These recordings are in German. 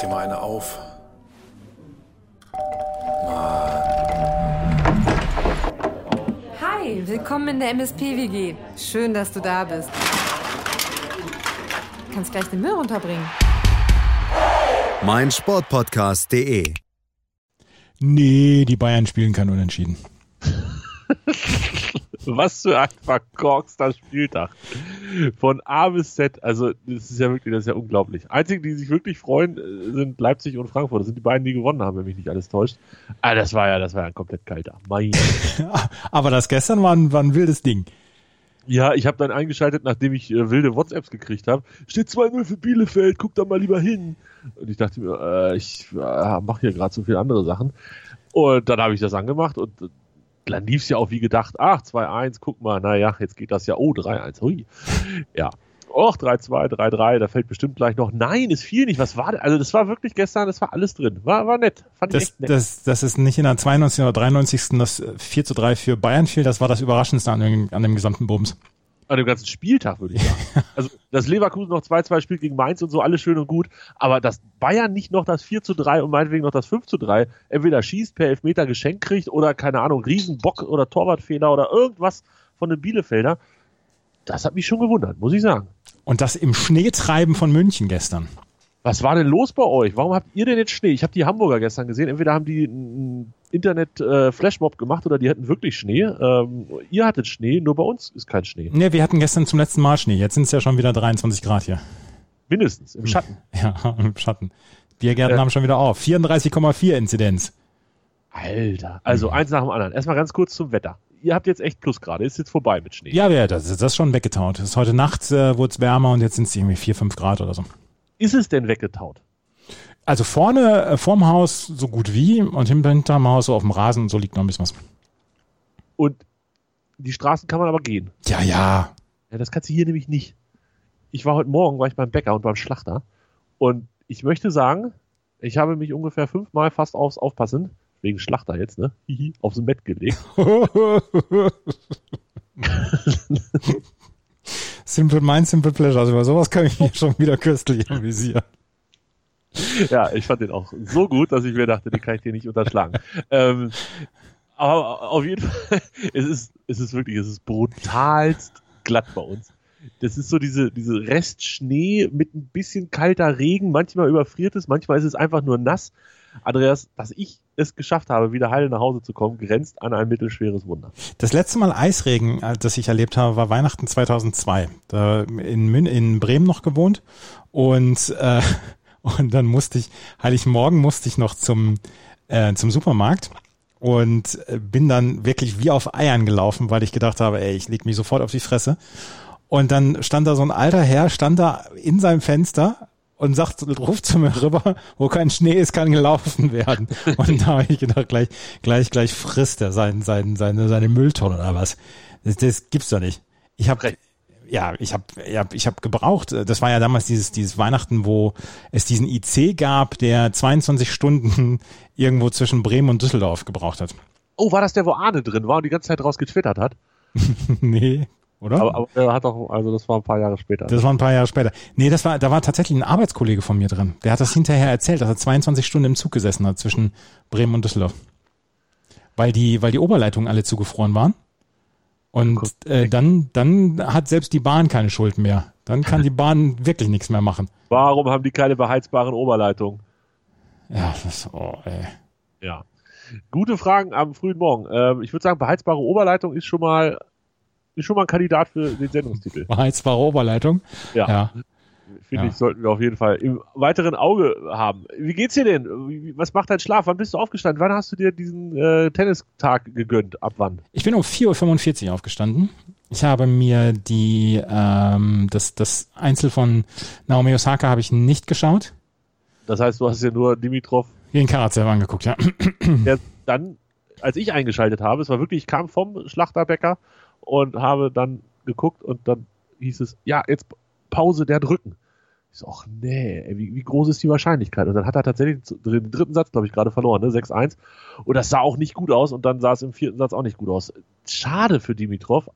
dir mal eine auf. Hi, willkommen in der MSP-WG. Schön, dass du da bist. Du kannst gleich den Müll runterbringen. mein Sportpodcast.de. Nee, die Bayern spielen kein Unentschieden. Was für ein verkorkster Spieltag. Von A bis Z. Also, das ist ja wirklich, das ist ja unglaublich. Einzigen, die sich wirklich freuen, äh, sind Leipzig und Frankfurt. Das sind die beiden, die gewonnen haben, wenn mich nicht alles täuscht. Ah, das war ja, das war ja ein komplett kalter. Mein. Aber das gestern war ein, war ein wildes Ding. Ja, ich habe dann eingeschaltet, nachdem ich äh, wilde WhatsApps gekriegt habe. Steht 2-0 für Bielefeld, guck da mal lieber hin. Und ich dachte mir, äh, ich äh, mache hier gerade so viele andere Sachen. Und dann habe ich das angemacht und dann lief es ja auch wie gedacht. Ach, 2-1, guck mal, naja, jetzt geht das ja. Oh, 3-1, hui. Ja. Och, 3-2, 3-3, da fällt bestimmt gleich noch. Nein, es fiel nicht. Was war denn? Also, das war wirklich gestern, das war alles drin. War, war nett. Fand ich Das, echt nett. das, das ist nicht in der 92. oder 93. das 4 zu 3 für Bayern fiel. Das war das Überraschendste an dem, an dem gesamten Bums. An dem ganzen Spieltag, würde ich sagen. also, dass Leverkusen noch 2-2 spielt gegen Mainz und so, alles schön und gut, aber dass Bayern nicht noch das 4 zu 3 und meinetwegen noch das 5 zu 3 entweder schießt, per Elfmeter geschenkt kriegt oder, keine Ahnung, Riesenbock oder Torwartfehler oder irgendwas von den Bielefelder, das hat mich schon gewundert, muss ich sagen. Und das im Schneetreiben von München gestern. Was war denn los bei euch? Warum habt ihr denn jetzt Schnee? Ich habe die Hamburger gestern gesehen. Entweder haben die einen Internet-Flashmob gemacht oder die hatten wirklich Schnee. Ähm, ihr hattet Schnee, nur bei uns ist kein Schnee. Ne, wir hatten gestern zum letzten Mal Schnee. Jetzt sind es ja schon wieder 23 Grad hier. Mindestens, im Schatten. Ja, im Schatten. Biergärten Äh. haben schon wieder auf. 34,4 Inzidenz. Alter. Also eins nach dem anderen. Erstmal ganz kurz zum Wetter. Ihr habt jetzt echt Plusgrade. Ist jetzt vorbei mit Schnee. Ja, ja, das ist das ist schon weggetaut. Ist heute Nacht äh, wurde es wärmer und jetzt sind es irgendwie 4, 5 Grad oder so. Ist es denn weggetaut? Also vorne äh, vorm Haus so gut wie und hinterm Haus so auf dem Rasen so liegt noch ein bisschen was. Und die Straßen kann man aber gehen. Ja, ja. Ja, das kannst du hier nämlich nicht. Ich war heute Morgen, war ich beim Bäcker und beim Schlachter. Und ich möchte sagen, ich habe mich ungefähr fünfmal fast aufs Aufpassen, wegen Schlachter jetzt, ne? Hihi, aufs Bett gelegt. simple Mind, Simple Pleasure. Also über sowas kann ich mich schon wieder köstlich amüsieren. ja, ich fand den auch so gut, dass ich mir dachte, den kann ich dir nicht unterschlagen. ähm, aber auf jeden Fall, es ist, es ist wirklich, es ist brutalst glatt bei uns. Das ist so diese, diese Restschnee mit ein bisschen kalter Regen. Manchmal überfriert es, manchmal ist es einfach nur nass. Andreas, dass ich es geschafft habe, wieder heil nach Hause zu kommen, grenzt an ein mittelschweres Wunder. Das letzte Mal Eisregen, äh, das ich erlebt habe, war Weihnachten 2002. Da in, Mün in Bremen noch gewohnt und äh, und dann musste ich Heiligmorgen musste ich noch zum äh, zum Supermarkt und äh, bin dann wirklich wie auf Eiern gelaufen, weil ich gedacht habe, ey, ich leg mich sofort auf die Fresse. Und dann stand da so ein alter Herr, stand da in seinem Fenster und sagt, ruft zu mir rüber, wo kein Schnee ist, kann gelaufen werden. Und da habe ich gedacht, gleich, gleich, gleich frisst er sein, sein, seine, seine Mülltonne oder was. Das, das gibt's doch nicht. Ich habe ja, ich habe ja, ich habe gebraucht. Das war ja damals dieses dieses Weihnachten, wo es diesen IC gab, der 22 Stunden irgendwo zwischen Bremen und Düsseldorf gebraucht hat. Oh, war das der, wo Arne drin war und die ganze Zeit raus getwittert hat? nee, oder? Aber, aber er hat auch, also das war ein paar Jahre später. Das war ein paar Jahre später. Nee, das war, da war tatsächlich ein Arbeitskollege von mir drin. Der hat das hinterher erzählt, dass er 22 Stunden im Zug gesessen hat zwischen Bremen und Düsseldorf. Weil die, weil die Oberleitungen alle zugefroren waren. Und äh, dann, dann hat selbst die Bahn keine Schuld mehr. Dann kann die Bahn wirklich nichts mehr machen. Warum haben die keine beheizbaren Oberleitungen? Ja, das, oh, ey. Ja. Gute Fragen am frühen Morgen. Ähm, ich würde sagen, beheizbare Oberleitung ist schon mal ist schon mal ein Kandidat für den Sendungstitel. Beheizbare Oberleitung. Ja, Ja. finde ja. ich, sollten wir auf jeden Fall im weiteren Auge haben. Wie geht's dir denn? Was macht dein Schlaf? Wann bist du aufgestanden? Wann hast du dir diesen äh, Tennistag gegönnt? Ab wann? Ich bin um 4.45 Uhr aufgestanden. Ich habe mir die, ähm, das, das Einzel von Naomi Osaka habe ich nicht geschaut. Das heißt, du hast dir nur Dimitrov, Den Karatsev angeguckt, ja. der dann, als ich eingeschaltet habe, es war wirklich, ich kam vom Schlachterbäcker und habe dann geguckt und dann hieß es, ja, jetzt Pause, der drücken. Ich so, ach nee, ey, wie, wie groß ist die Wahrscheinlichkeit? Und dann hat er tatsächlich den dritten Satz, glaube ich, gerade verloren, ne? 6-1. Und das sah auch nicht gut aus und dann sah es im vierten Satz auch nicht gut aus. Schade für Dimitrov.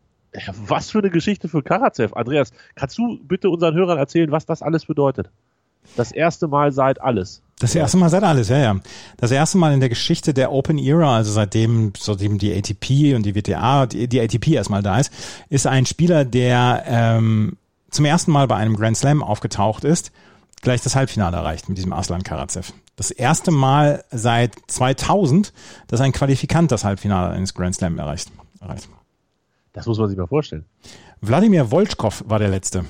Was für eine Geschichte für Karatsev. Andreas, kannst du bitte unseren Hörern erzählen, was das alles bedeutet? Das erste Mal seit alles. Das erste Mal seit alles, ja, ja. Das erste Mal in der Geschichte der Open Era, also seitdem, seitdem die ATP und die WTA, die, die ATP erstmal da ist, ist ein Spieler, der ähm, zum ersten Mal bei einem Grand Slam aufgetaucht ist, gleich das Halbfinale erreicht mit diesem Aslan Karatsev. Das erste Mal seit 2000, dass ein Qualifikant das Halbfinale eines Grand Slam erreicht. erreicht. Das muss man sich mal vorstellen. Wladimir Wolschkow war der letzte.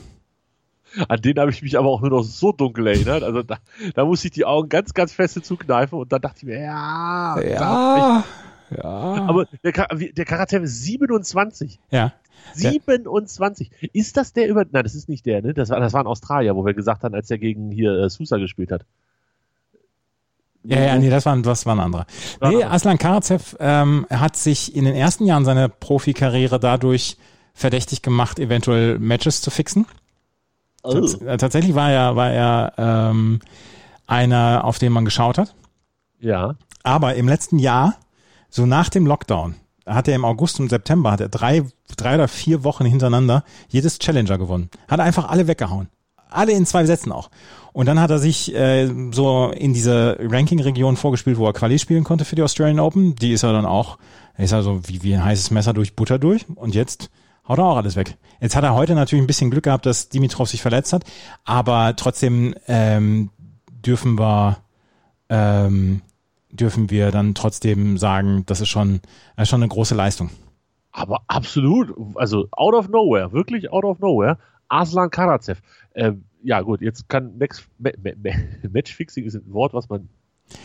An den habe ich mich aber auch nur noch so dunkel erinnert. Also da, da musste ich die Augen ganz, ganz feste zukneifen und dann dachte ich mir, ja, ja, ja. Aber der, der Charakter ist 27. Ja. 27. Ist das der über. Nein, das ist nicht der, ne? Das war, das war ein Australier, wo wir gesagt haben, als er gegen hier äh, Sousa gespielt hat. Ja, ja, nee, das war, das war ein anderer. Nee, Aslan Karatsev ähm, hat sich in den ersten Jahren seiner Profikarriere dadurch verdächtig gemacht, eventuell Matches zu fixen. Oh. Tats äh, tatsächlich war er, war er ähm, einer, auf den man geschaut hat. Ja. Aber im letzten Jahr, so nach dem Lockdown, hat er im August und September, hat er drei, drei oder vier Wochen hintereinander jedes Challenger gewonnen. Hat einfach alle weggehauen. Alle in zwei Sätzen auch. Und dann hat er sich äh, so in diese Ranking-Region vorgespielt, wo er Quali spielen konnte für die Australian Open. Die ist er dann auch, ist er so wie, wie ein heißes Messer durch Butter durch. Und jetzt haut er auch alles weg. Jetzt hat er heute natürlich ein bisschen Glück gehabt, dass Dimitrov sich verletzt hat, aber trotzdem ähm, dürfen wir ähm, dürfen wir dann trotzdem sagen, das ist schon, ist schon eine große Leistung. Aber absolut, also out of nowhere, wirklich out of nowhere, Aslan Karatsev. Ähm, ja gut, jetzt kann Max, Ma, Ma, Ma, Matchfixing ist ein Wort, was man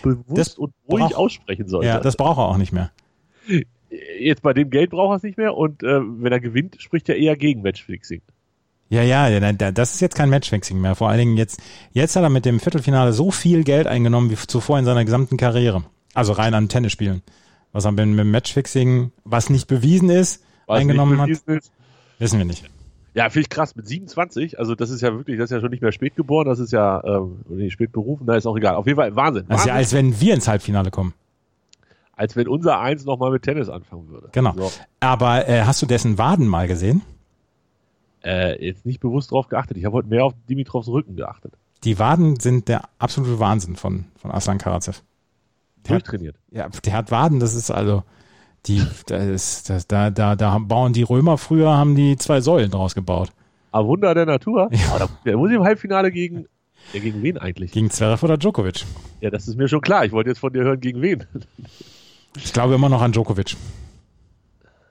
bewusst das und ruhig brauch, aussprechen sollte. Ja, das braucht er auch nicht mehr jetzt bei dem Geld braucht er es nicht mehr und äh, wenn er gewinnt, spricht er eher gegen Matchfixing. Ja, ja, das ist jetzt kein Matchfixing mehr. Vor allen Dingen jetzt, jetzt hat er mit dem Viertelfinale so viel Geld eingenommen wie zuvor in seiner gesamten Karriere. Also rein an Tennisspielen. Was er mit dem Matchfixing, was nicht bewiesen ist, was eingenommen bewiesen hat, ist. wissen wir nicht. Ja, finde ich krass. Mit 27, also das ist ja wirklich, das ist ja schon nicht mehr spät geboren, das ist ja ähm, spät berufen, da ist auch egal. Auf jeden Fall Wahnsinn. Das ist ja, als wenn wir ins Halbfinale kommen als wenn unser Eins nochmal mit Tennis anfangen würde. Genau. So. Aber äh, hast du dessen Waden mal gesehen? Äh, jetzt nicht bewusst drauf geachtet. Ich habe heute mehr auf Dimitrovs Rücken geachtet. Die Waden sind der absolute Wahnsinn von, von Aslan Karatsev. Durchtrainiert. ja, der hat Waden, das ist also, die, das ist, das, da, da, da bauen die Römer früher, haben die zwei Säulen draus gebaut. A Wunder der Natur. Ja. Aber der muss im Halbfinale gegen, ja, gegen wen eigentlich? Gegen Zverev oder Djokovic. Ja, das ist mir schon klar. Ich wollte jetzt von dir hören, gegen wen. Ich glaube immer noch an Djokovic.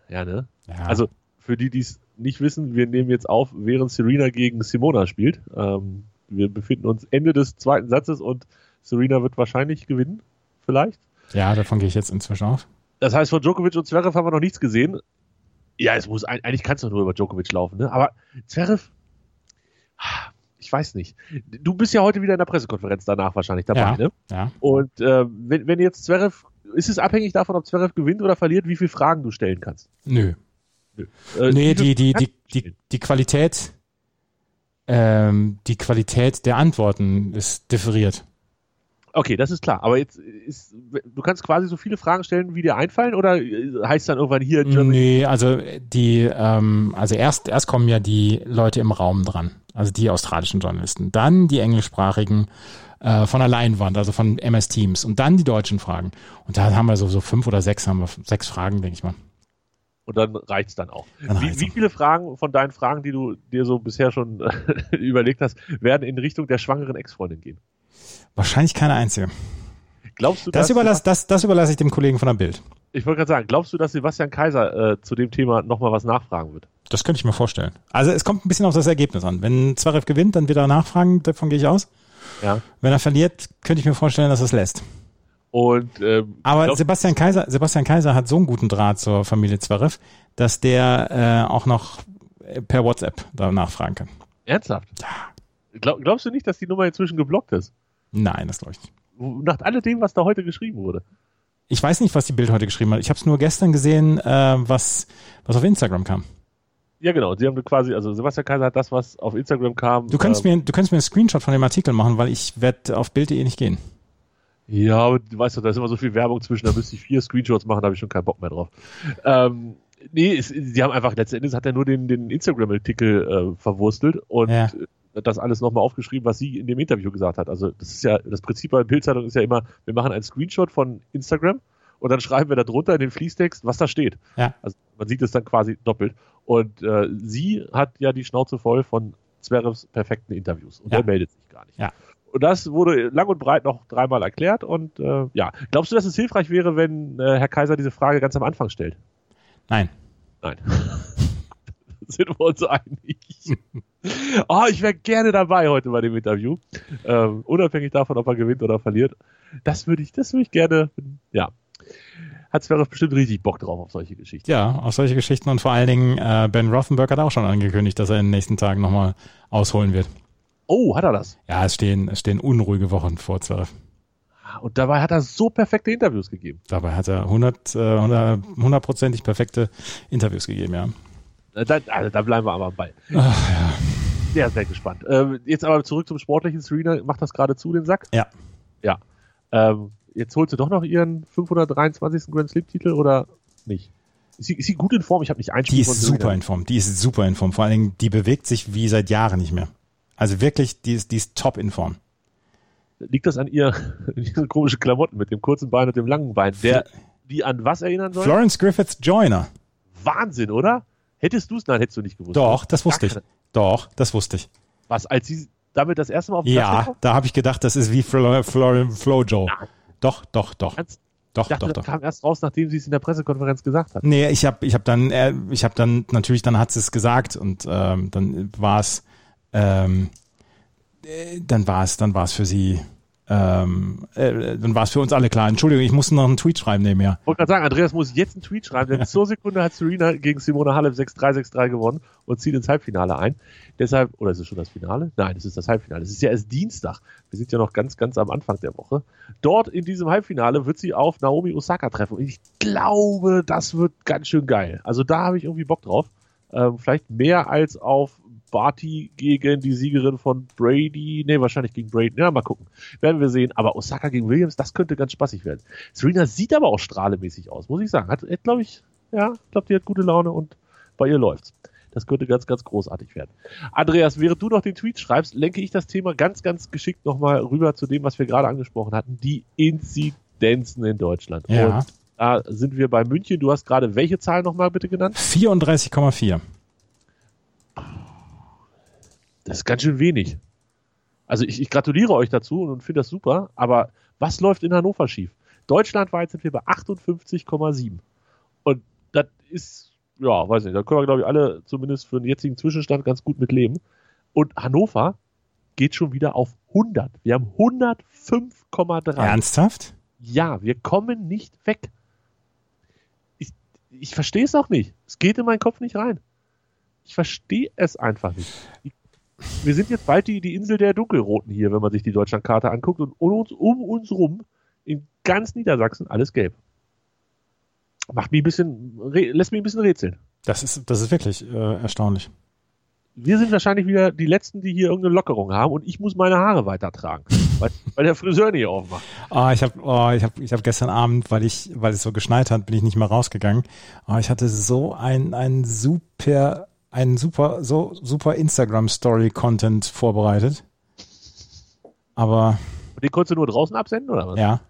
Ja, ne? Ja. Also für die, die es nicht wissen, wir nehmen jetzt auf, während Serena gegen Simona spielt. Ähm, wir befinden uns Ende des zweiten Satzes und Serena wird wahrscheinlich gewinnen, vielleicht. Ja, davon gehe ich jetzt inzwischen aus. Das heißt, von Djokovic und Zverev haben wir noch nichts gesehen. Ja, es muss eigentlich kannst du nur über Djokovic laufen, ne? Aber Zverev, ich weiß nicht. Du bist ja heute wieder in der Pressekonferenz danach wahrscheinlich dabei, ja, ne? Ja. Und äh, wenn, wenn jetzt Zverev ist es abhängig davon, ob Zverev gewinnt oder verliert, wie viele Fragen du stellen kannst? Nö. Nö. Äh, nee, die, die, die, die, die Qualität, ähm, die Qualität der Antworten ist differiert. Okay, das ist klar. Aber jetzt ist, du kannst quasi so viele Fragen stellen, wie dir einfallen, oder heißt dann irgendwann hier Germany? Nee, also die, ähm, also erst, erst kommen ja die Leute im Raum dran, also die australischen Journalisten, dann die englischsprachigen äh, von der Leinwand, also von MS Teams und dann die deutschen Fragen. Und da haben wir so, so fünf oder sechs, haben wir sechs Fragen, denke ich mal. Und dann reicht's dann auch. Dann wie, wie viele Fragen von deinen Fragen, die du dir so bisher schon überlegt hast, werden in Richtung der schwangeren Ex-Freundin gehen? Wahrscheinlich keine einzige. Glaubst du, das, überlass, das, das überlasse ich dem Kollegen von der Bild. Ich wollte gerade sagen, glaubst du, dass Sebastian Kaiser äh, zu dem Thema nochmal was nachfragen wird? Das könnte ich mir vorstellen. Also es kommt ein bisschen auf das Ergebnis an. Wenn Zverev gewinnt, dann wird er nachfragen, davon gehe ich aus. Ja. Wenn er verliert, könnte ich mir vorstellen, dass er es lässt. Und, ähm, Aber Sebastian Kaiser, Sebastian Kaiser hat so einen guten Draht zur Familie Zverev, dass der äh, auch noch per WhatsApp da nachfragen kann. Ernsthaft? Ja. Glaub, glaubst du nicht, dass die Nummer inzwischen geblockt ist? Nein, das glaube ich nicht. Nach alledem, was da heute geschrieben wurde. Ich weiß nicht, was die Bild heute geschrieben hat. Ich habe es nur gestern gesehen, äh, was, was auf Instagram kam. Ja, genau. Sie haben quasi, also Sebastian Kaiser hat das, was auf Instagram kam. Du könntest, äh, mir, du könntest mir einen Screenshot von dem Artikel machen, weil ich werde auf Bild.de nicht gehen. Ja, aber du weißt doch, da ist immer so viel Werbung zwischen, da müsste ich vier Screenshots machen, da habe ich schon keinen Bock mehr drauf. Ähm, nee, es, sie haben einfach, letzten Endes hat er nur den, den Instagram-Artikel äh, verwurstelt und ja. das alles nochmal aufgeschrieben, was sie in dem Interview gesagt hat. Also das ist ja, das Prinzip bei Bildzeitung ist ja immer, wir machen einen Screenshot von Instagram und dann schreiben wir da drunter in den Fließtext, was da steht. Ja. Also man sieht es dann quasi doppelt. Und äh, sie hat ja die Schnauze voll von Zverevs perfekten Interviews und Ja. der meldet sich gar nicht. Ja. Und das wurde lang und breit noch dreimal erklärt und äh, ja. Glaubst du, dass es hilfreich wäre, wenn äh, Herr Kaiser diese Frage ganz am Anfang stellt? Nein. Nein. Sind wir uns einig? oh, ich wäre gerne dabei heute bei dem Interview. Ähm, unabhängig davon, ob er gewinnt oder verliert. Das würde ich, das würde ich gerne, ja. Hat Zverev bestimmt richtig Bock drauf auf solche Geschichten. Ja, auf solche Geschichten und vor allen Dingen äh, Ben Rothenberg hat auch schon angekündigt, dass er in den nächsten Tagen nochmal ausholen wird. Oh, hat er das? Ja, es stehen, es stehen unruhige Wochen vor Zverev. Und dabei hat er so perfekte Interviews gegeben. Dabei hat er 100, äh, 100 hundertprozentig perfekte Interviews gegeben, ja. Äh, Da, also, da bleiben wir aber am Ball. Ach, ja. Sehr, sehr gespannt. Ähm, jetzt aber zurück zum Sportlichen. Serena macht das gerade zu, den Sack. Ja. Ja. Ähm, jetzt holt sie doch noch ihren 523. Grand Slam-Titel oder nicht? Ist sie, ist sie gut in Form? Ich habe nicht ein Die Spiel ist von Serena. super in Form. Die ist super in Form. Vor allen Dingen, die bewegt sich wie seit Jahren nicht mehr. Also wirklich, die ist, die ist top in Form. Liegt das an ihr ihre komischen Klamotten mit dem kurzen Bein und dem langen Bein, der die an was erinnern soll? Florence Griffiths Joyner. Wahnsinn, oder? Hättest du es? Nein, hättest du nicht gewusst. Doch, das wusste ich. Doch, das wusste ich. Was, als sie damit das erste Mal auf den Ja, da habe ich gedacht, das ist wie Flo, Flo, Flo Joe. Doch, doch, doch. Ganz- Doch, Ich dachte, doch, das doch. kam erst raus, nachdem sie es in der Pressekonferenz gesagt hat. Nee, ich habe ich hab dann, äh, ich habe dann, natürlich, dann hat sie es gesagt und ähm, dann war es, ähm, äh, dann war es, dann war es für sie, ähm, äh, dann war es für uns alle klar. Entschuldigung, ich musste noch einen Tweet schreiben nebenher. Ich wollte gerade sagen, Andreas muss jetzt einen Tweet schreiben, denn zur Sekunde hat Serena gegen Simona Halep 6-3, 6-3 gewonnen und zieht ins Halbfinale ein. Deshalb, oder ist es schon das Finale? Nein, es ist das Halbfinale. Es ist ja erst Dienstag. Wir sind ja noch ganz, ganz am Anfang der Woche. Dort in diesem Halbfinale wird sie auf Naomi Osaka treffen. Und ich glaube, das wird ganz schön geil. Also da habe ich irgendwie Bock drauf. Ähm, vielleicht mehr als auf Barty gegen die Siegerin von Brady. Nee, wahrscheinlich gegen Brady. Ja, mal gucken. Werden wir sehen. Aber Osaka gegen Williams, das könnte ganz spaßig werden. Serena sieht aber auch strahlemäßig aus, muss ich sagen. Hat, glaube ich, ja, ich glaube, die hat gute Laune und bei ihr läuft's. Das könnte ganz, ganz großartig werden. Andreas, während du noch den Tweet schreibst, lenke ich das Thema ganz, ganz geschickt nochmal rüber zu dem, was wir gerade angesprochen hatten. Die Inzidenzen in Deutschland. Ja. Und da sind wir bei München. Du hast gerade welche Zahl nochmal bitte genannt? 34,4. Das ist ganz schön wenig. Also ich, ich gratuliere euch dazu und finde das super, aber was läuft in Hannover schief? Deutschlandweit sind wir bei 58,7. Und das ist, ja, weiß nicht, da können wir, glaube ich, alle zumindest für den jetzigen Zwischenstand ganz gut mit leben. Und Hannover geht schon wieder auf 100. Wir haben 105,3. Ernsthaft? Ja, wir kommen nicht weg. Ich, ich verstehe es auch nicht. Es geht in meinen Kopf nicht rein. Ich verstehe es einfach nicht. Ich, wir sind jetzt bald die, die Insel der Dunkelroten hier, wenn man sich die Deutschlandkarte anguckt und um uns, um uns rum in ganz Niedersachsen alles gelb. Macht mich ein bisschen, lässt mich ein bisschen rätseln. Das ist, das ist wirklich äh, erstaunlich. Wir sind wahrscheinlich wieder die Letzten, die hier irgendeine Lockerung haben und ich muss meine Haare weitertragen, weil, weil der Friseur nicht aufmacht. Ah, ich habe oh, ich hab, ich hab gestern Abend, weil ich, weil es so geschneit hat, bin ich nicht mehr rausgegangen. Aber ich hatte so ein, ein super, ein super, so super Instagram-Story-Content vorbereitet. Aber Und den konntest du nur draußen absenden, oder was? ja,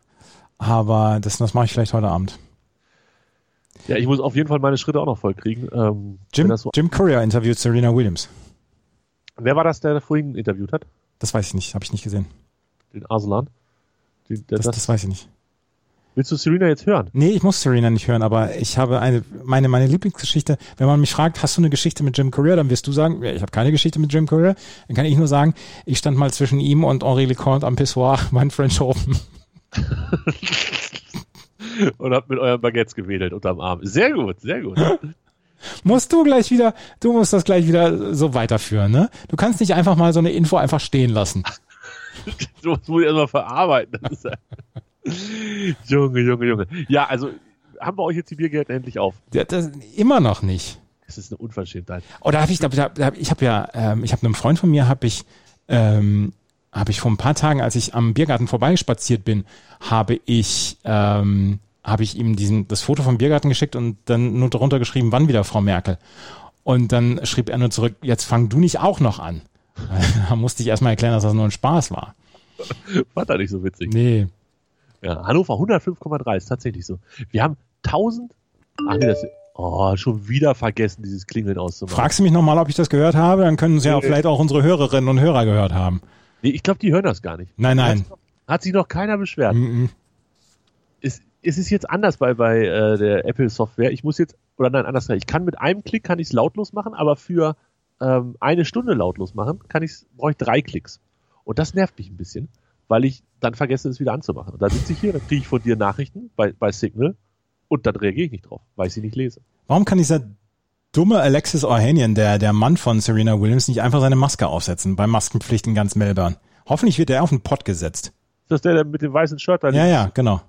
aber das, das mache ich vielleicht heute Abend. Ja, ich muss auf jeden Fall meine Schritte auch noch voll kriegen. Ähm, Jim, so, Jim Courier interviewt Serena Williams. wer war das, der vorhin interviewt hat? Das weiß ich nicht, habe ich nicht gesehen. Den Arslan? Den, der, Das, das, das weiß ich nicht. Willst du Serena jetzt hören? Nee, ich muss Serena nicht hören, aber ich habe eine, meine, meine Lieblingsgeschichte, wenn man mich fragt, hast du eine Geschichte mit Jim Courier, dann wirst du sagen, ja, ich habe keine Geschichte mit Jim Courier. Dann kann ich nur sagen, ich stand mal zwischen ihm und Henri Leconte am Pissoir beim French Open. Und habt mit euren Baguettes gewedelt unterm Arm. Sehr gut, sehr gut. Musst du gleich wieder, du musst das gleich wieder so weiterführen, ne? Du kannst nicht einfach mal so eine Info einfach stehen lassen. so das muss ich erstmal verarbeiten. Das ist ja Junge, Junge, Junge. Ja, also haben wir euch jetzt die Biergeld endlich auf. Ja, Das, immer noch nicht. Das ist eine Unverschämtheit. Oder habe ich, da, da, da, ich habe ja, ähm, ich habe einem Freund von mir, habe ich, ähm, habe ich vor ein paar Tagen, als ich am Biergarten vorbeispaziert bin, habe ich, ähm, habe ich ihm diesen, das Foto vom Biergarten geschickt und dann nur darunter geschrieben, wann wieder Frau Merkel. Und dann schrieb er nur zurück, jetzt fang du nicht auch noch an. Da musste ich erstmal erklären, dass das nur ein Spaß war. Fand er nicht so witzig. Nee. Ja, Hannover 105,3 ist tatsächlich so. Wir haben 1000. Ach nee, das. Oh, schon wieder vergessen, dieses Klingeln auszumachen. Fragst du mich nochmal, ob ich das gehört habe? Dann können sie ja Nee. vielleicht auch unsere Hörerinnen und Hörer gehört haben. Nee, ich glaube, die hören das gar nicht. Nein, nein. Hat, hat sich noch keiner beschwert. Mhm. Es, es ist jetzt anders bei, bei äh, der Apple Software. Ich muss jetzt, oder nein, anders gesagt, ich kann mit einem Klick kann ich es lautlos machen, aber für ähm, eine Stunde lautlos machen, kann ich's, brauche ich drei Klicks. Und das nervt mich ein bisschen, weil ich dann vergesse, es wieder anzumachen. Und da sitze ich hier, dann kriege ich von dir Nachrichten bei, bei Signal und dann reagiere ich nicht drauf, weil ich sie nicht lese. Warum kann dieser dumme Alexis Ohanian, der, der Mann von Serena Williams, nicht einfach seine Maske aufsetzen bei Maskenpflicht in ganz Melbourne? Hoffentlich wird er auf den Pott gesetzt. Ist das der, der mit dem weißen Shirt da Ja, ja, genau.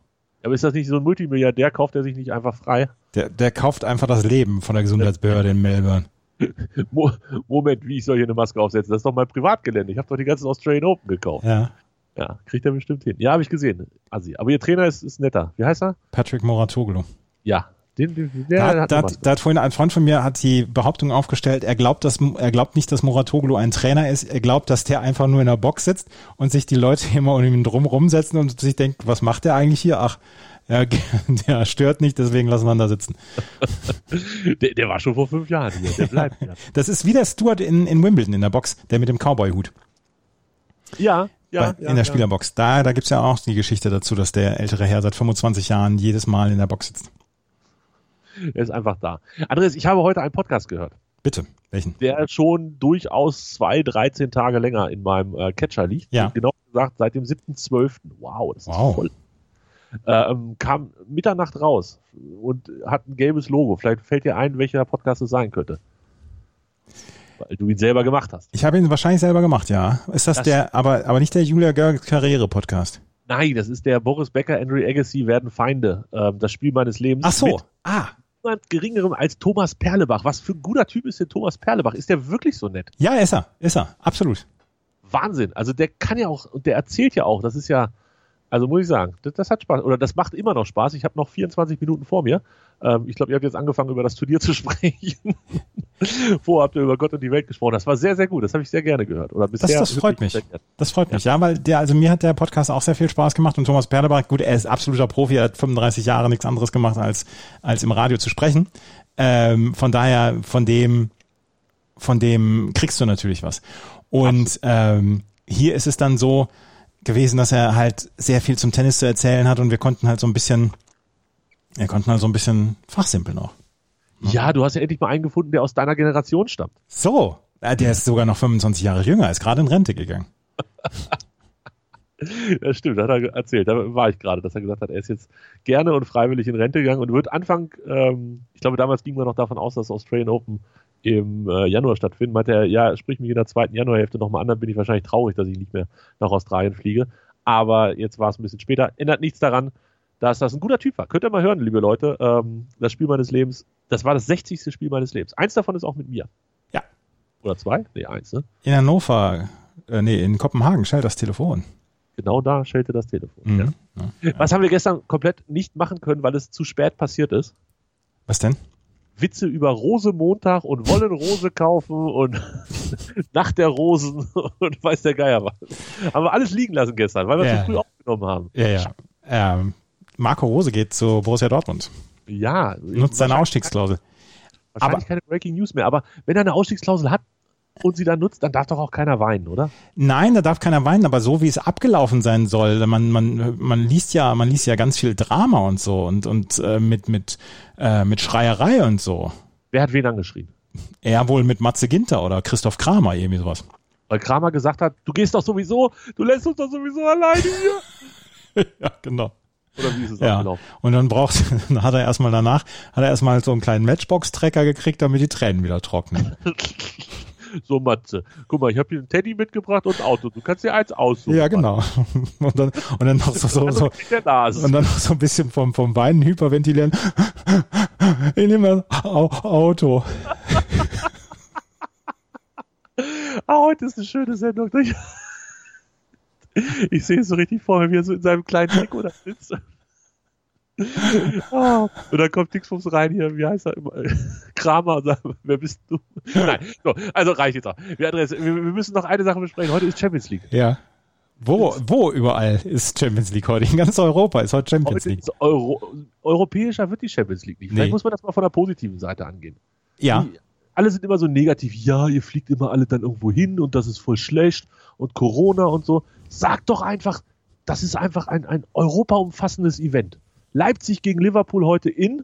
Aber ist das nicht so ein Multimilliardär, kauft er sich nicht einfach frei? Der, der kauft einfach das Leben von der Gesundheitsbehörde in Melbourne. Mo Moment, wie ich soll hier eine Maske aufsetzen? Das ist doch mein Privatgelände. Ich habe doch die ganzen Australian Open gekauft. Ja. Ja, kriegt er bestimmt hin. Ja, habe ich gesehen. Assi. Aber ihr Trainer ist, ist netter. Wie heißt er? Patrick Moratoglu. Ja. Den, den, Da, der hat, da, da hat vorhin ein Freund von mir hat die Behauptung aufgestellt, er glaubt, dass er glaubt nicht, dass Moratoglu ein Trainer ist. Er glaubt, dass der einfach nur in der Box sitzt und sich die Leute immer um ihn drum rumsetzen und sich denkt, was macht der eigentlich hier? Ach, ja, der stört nicht, deswegen lassen wir ihn da sitzen. der, der war schon vor fünf Jahren hier. Der bleibt ja. Das ist wie der Stuart in, in Wimbledon in der Box, der mit dem Cowboy-Hut Ja, ja. bei, ja in der. Spielerbox. Da, da gibt's ja auch die Geschichte dazu, dass der ältere Herr seit 25 Jahren jedes Mal in der Box sitzt. Er ist einfach da. Andreas, ich habe heute einen Podcast gehört, Bitte, welchen? der schon durchaus zwei, 13 Tage länger in meinem äh, Catcher liegt. Ja. Genau gesagt, seit dem 7.12. Wow, das ist Wow. voll. Ähm, kam Mitternacht raus und hat ein gelbes Logo. Vielleicht fällt dir ein, welcher Podcast es sein könnte. Weil du ihn selber gemacht hast. Ich habe ihn wahrscheinlich selber gemacht, ja. Ist das, Das- der, aber, aber nicht der Julia Görg Karriere-Podcast? Nein, das ist der Boris Becker, Andrew Agassi werden Feinde. Ähm, das Spiel meines Lebens. Ach so. Mit Ah, niemand geringerem als Thomas Perlebach. Was für ein guter Typ ist der Thomas Perlebach? Ist der wirklich so nett? ja, ist er, ist er, absolut. Wahnsinn. Also der kann ja auch, und der erzählt ja auch, das ist ja, also muss ich sagen, das, das hat Spaß, oder das macht immer noch Spaß. Ich habe noch 24 Minuten vor mir. Ähm, ich glaube, ihr habt jetzt angefangen, über das Turnier zu sprechen. Vorher habt ihr über Gott und die Welt gesprochen. Das war sehr, sehr gut. Das habe ich sehr gerne gehört. Oder bisher das freut wirklich mich. Das freut mich, ja, weil der, also mir hat der Podcast auch sehr viel Spaß gemacht und Thomas Perlebach, gut, er ist absoluter Profi, er hat 35 Jahre nichts anderes gemacht, als, als im Radio zu sprechen. Ähm, von daher, von dem, von dem kriegst du natürlich was. Und ähm, hier ist es dann so gewesen, dass er halt sehr viel zum Tennis zu erzählen hat und wir konnten halt so ein bisschen, wir konnten halt so ein bisschen fachsimpeln auch. Ja, du hast ja endlich mal einen gefunden, der aus deiner Generation stammt. So, äh, der ist sogar noch 25 Jahre jünger, ist gerade in Rente gegangen. Das stimmt, das hat er erzählt. Da war ich gerade, dass er gesagt hat, er ist jetzt gerne und freiwillig in Rente gegangen und wird Anfang, ähm, ich glaube, damals ging man noch davon aus, dass das Australian Open im äh, Januar stattfinden. Meinte er, ja, sprich mich in der zweiten Januarhälfte nochmal an, dann bin ich wahrscheinlich traurig, dass ich nicht mehr nach Australien fliege. Aber jetzt war es ein bisschen später. Ändert nichts daran, dass das ein guter Typ war. Könnt ihr mal hören, liebe Leute. Ähm, das Spiel meines Lebens, das war das 60. Spiel meines Lebens. Eins davon ist auch mit mir. Ja. Oder zwei? Nee, eins, ne? In Hannover, äh, nee, in Kopenhagen schellt das Telefon. Genau da schellte das Telefon. Mhm. Ja. Was haben wir gestern komplett nicht machen können, weil es zu spät passiert ist? Was denn? Witze über Rosemontag und wollen Rose kaufen und Nacht der Rosen und weiß der Geier was. Haben wir alles liegen lassen gestern, weil wir Ja. zu früh aufgenommen haben. Ja, ja. Ähm, Marco Rose geht zu Borussia Dortmund. Ja. Nutzt seine Ausstiegsklausel. Wahrscheinlich Aber- keine Breaking News mehr, aber wenn er eine Ausstiegsklausel hat und sie dann nutzt, dann darf doch auch keiner weinen, oder? Nein, da darf keiner weinen, aber so wie es abgelaufen sein soll, man, man, man liest ja, man liest ja ganz viel Drama und so und, und äh, mit, mit, äh, mit Schreierei und so. Wer hat wen angeschrien? Er wohl mit Matze Ginter oder Christoph Kramer, irgendwie sowas. Weil Kramer gesagt hat, du gehst doch sowieso, du lässt uns doch sowieso alleine hier. ja, genau. Oder wie ist es Ja. abgelaufen? Und dann braucht, dann hat er erstmal danach, hat er erstmal so einen kleinen Matchbox-Trecker gekriegt, damit die Tränen wieder trocknen. So, Matze, guck mal, ich habe hier einen Teddy mitgebracht und ein Auto. Du kannst dir eins aussuchen. ja, genau. Und dann, und dann noch so, so, so, der Nase. Und dann noch so ein bisschen vom, vom Beinen hyperventilieren. Ich nehme Au- Auto. Ah, heute ist eine schöne Sendung. Ich, ich sehe es so richtig vor mir, wie er so in seinem kleinen Trikot da sitzt. Ah, und dann kommt Dingsbums rein hier, wie heißt er immer? Kramer, sagt, wer bist du? Nein, so, also reicht jetzt auch. Wir, wir, wir müssen noch eine Sache besprechen. Heute ist Champions League. Ja. Wo, wo überall ist Champions League heute? In ganz Europa ist heute Champions Heute League. ist Euro, europäischer wird die Champions League nicht. Vielleicht Nee. muss man das mal von der positiven Seite angehen. Ja, Die, alle sind immer so negativ. Ja, ihr fliegt immer alle dann irgendwo hin und das ist voll schlecht und Corona und so. Sagt doch einfach, das ist einfach ein, ein europaumfassendes Event. Leipzig gegen Liverpool heute in,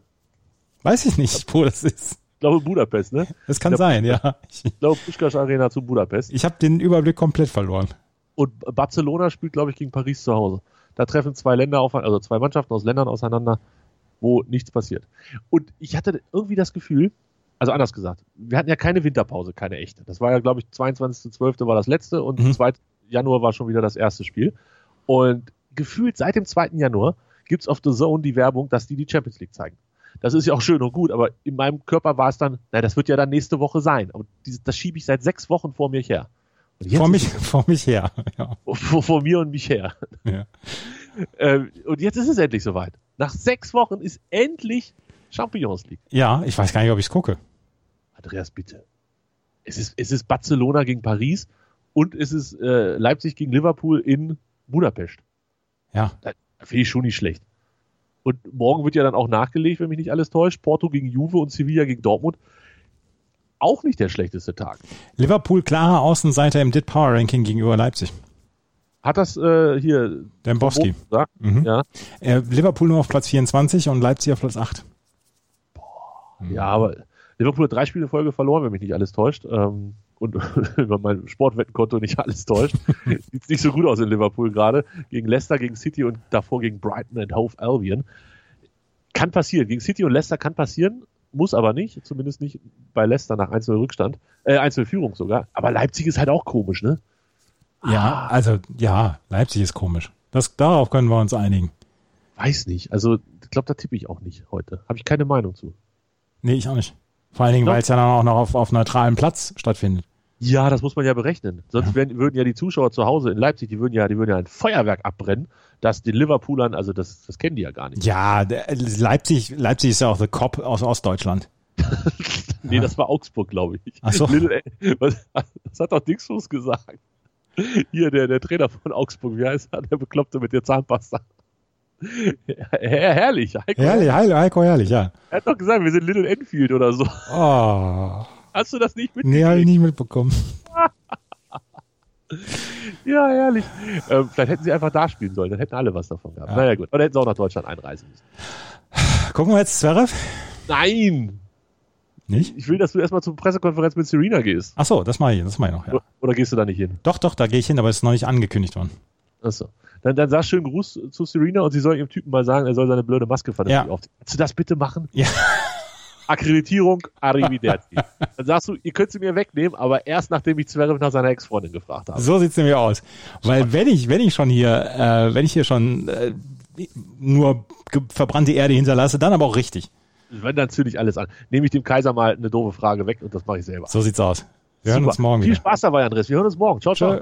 weiß ich nicht, wo das ist. ich glaube Budapest, ne? Das kann sein, ja. Ich, glaube Puskás Arena zu Budapest. ich habe den Überblick komplett verloren. Und Barcelona spielt, glaube ich, gegen Paris zu Hause. Da treffen zwei Länder auf, also zwei Mannschaften aus Ländern auseinander, wo nichts passiert. Und ich hatte irgendwie das Gefühl, also anders gesagt, wir hatten ja keine Winterpause, keine echte. Das war ja, glaube ich, 22.12. war das letzte und Mhm. 2. Januar war schon wieder das erste Spiel. Und gefühlt seit dem 2. Januar gibt's auf The Zone die Werbung, dass die die Champions League zeigen. Das ist ja auch schön und gut, aber in meinem Körper war es dann, na, das wird ja dann nächste Woche sein. Aber dieses, das schiebe ich seit sechs Wochen vor mir her. Und Vor mich, vor mich her. Ja. vor, vor mir und mich her. Ja. Ähm, und jetzt ist es endlich soweit. Nach sechs Wochen ist endlich Champions League. ja, ich weiß gar nicht, ob ich es gucke. Andreas, bitte. Es ist, es ist Barcelona gegen Paris und es ist äh, Leipzig gegen Liverpool in Budapest. Ja, finde ich schon nicht schlecht. Und morgen wird ja dann auch nachgelegt, wenn mich nicht alles täuscht. Porto gegen Juve und Sevilla gegen Dortmund. Auch nicht der schlechteste Tag. Liverpool klarer Außenseiter im DIT Power Ranking gegenüber Leipzig. Hat das äh, hier Dembowski. gesagt? Mhm. Ja. Äh, Liverpool nur auf Platz 24 und Leipzig auf Platz 8. Ja, aber Liverpool hat drei Spiele in Folge verloren, wenn mich nicht alles täuscht. Ähm, und über mein Sportwettenkonto nicht alles täuscht. Sieht nicht so gut aus in Liverpool gerade. Gegen Leicester, gegen City und davor gegen Brighton and Hove Albion. Kann passieren. Gegen City und Leicester kann passieren, muss aber nicht. Zumindest nicht bei Leicester nach 1-0 Rückstand. Äh, 1-0 Führung sogar. Aber Leipzig ist halt auch komisch, ne? Ja, also ja, Leipzig ist komisch. Das, darauf können wir uns einigen. Weiß nicht. Also, ich glaube, da tippe ich auch nicht heute. Habe ich keine Meinung zu. Nee, ich auch nicht. Vor allen Dingen, weil es ja dann auch noch auf, auf neutralem Platz stattfindet. Ja, das muss man ja berechnen. Sonst Ja. Werden, würden ja die Zuschauer zu Hause in Leipzig, die würden ja, die würden ja ein Feuerwerk abbrennen, das den Liverpoolern, also das, das kennen die ja gar nicht. Ja, Leipzig, Leipzig ist ja auch the Cop aus Ostdeutschland. Nee, das war Augsburg, glaube ich. Ach so. Little, was, das hat doch Dingsfuß gesagt. Hier, der, der Trainer von Augsburg, wie heißt er? Der Bekloppte mit der Zahnpasta. Her herrlich. Heiko, Herrlich, Heiko, herrlich, ja. Er hat doch gesagt, wir sind Little Enfield oder so. Oh, Hast du das nicht mit? nee, habe ich nicht mitbekommen. Ja, herrlich. Ähm, vielleicht hätten sie einfach da spielen sollen, dann hätten alle was davon gehabt. Ja. Naja, gut. Oder hätten sie auch nach Deutschland einreisen müssen. Gucken wir jetzt Zverev? Nein! Nicht? Ich will, dass du erstmal zur Pressekonferenz mit Serena gehst. Ach so, das mache ich, das mache ich noch, ja. Oder gehst du da nicht hin? Doch, doch, da gehe ich hin, aber es ist noch nicht angekündigt worden. Achso. Dann, dann sag schönen Gruß zu Serena und sie soll ihrem Typen mal sagen, er soll seine blöde Maske vernünftig Ja. aufziehen. Kannst du das bitte machen? Ja. Akkreditierung, Arrivederci. dann sagst du, ihr könnt sie mir wegnehmen, aber erst nachdem ich Zverev nach seiner Ex-Freundin gefragt habe. So sieht's nämlich aus. Weil wenn ich, wenn ich schon hier, äh, wenn ich hier schon äh, nur verbrannte Erde hinterlasse, dann aber auch richtig. Wenn, dann zünde ich alles an. Nehme ich dem Kaiser mal eine doofe Frage weg und das mache ich selber. So sieht's aus. Wir hören Super. uns morgen Viel wieder. Spaß dabei, Andres. Wir hören uns morgen. Ciao, ciao. Tschö.